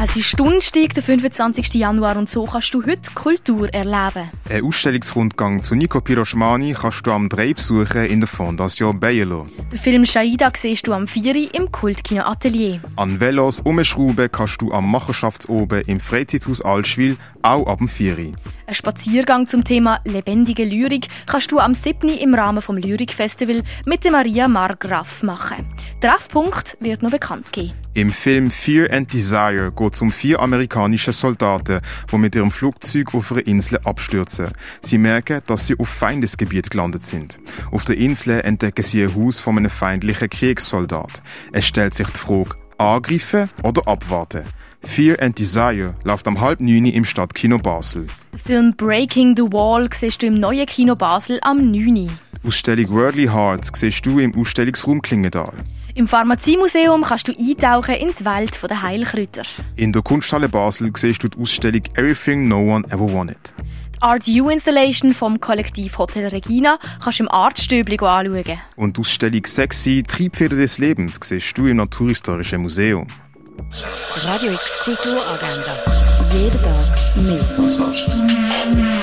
Es ist Donnerstag, der 25. Januar und so kannst du heute Kultur erleben. Ein Ausstellungsrundgang zu Nico Piroschmani kannst du am 3 besuchen in der Fondation Bayerlo. Den Film Shaida siehst du am 4 im Kultkino Atelier. An Velos umschrauben kannst du am Machenschaftsoben im Freizeithaus Altschwil auch ab dem 4. Ein Spaziergang zum Thema lebendige Lyrik kannst du am 7. im Rahmen vom Lyrikfestival mit der Maria Margraf machen. Treffpunkt wird noch bekannt geben. Im Film Fear and Desire geht es um vier amerikanische Soldaten, die mit ihrem Flugzeug auf einer Insel abstürzen. Sie merken, dass sie auf Feindesgebiet gelandet sind. Auf der Insel entdecken sie ein Haus von einem feindlichen Kriegssoldat. Es stellt sich die Frage, angreifen oder abwarten? Fear and Desire läuft am halb neun im Stadtkino Basel. Den Film Breaking the Wall siehst du im neuen Kino Basel am 9. Die Ausstellung Worldly Hearts siehst du im Ausstellungsraum Klingendal. Im Pharmaziemuseum kannst du eintauchen in die Welt der Heilkräuter. In der Kunsthalle Basel siehst du die Ausstellung Everything No One Ever Wanted. Die Art U Installation vom Kollektiv Hotel Regina kannst du im Artstöbli anschauen. Und die Ausstellung Sexy Triebfeder des Lebens siehst du im Naturhistorischen Museum. Radio X Kulturagenda. Jeden Tag mehr.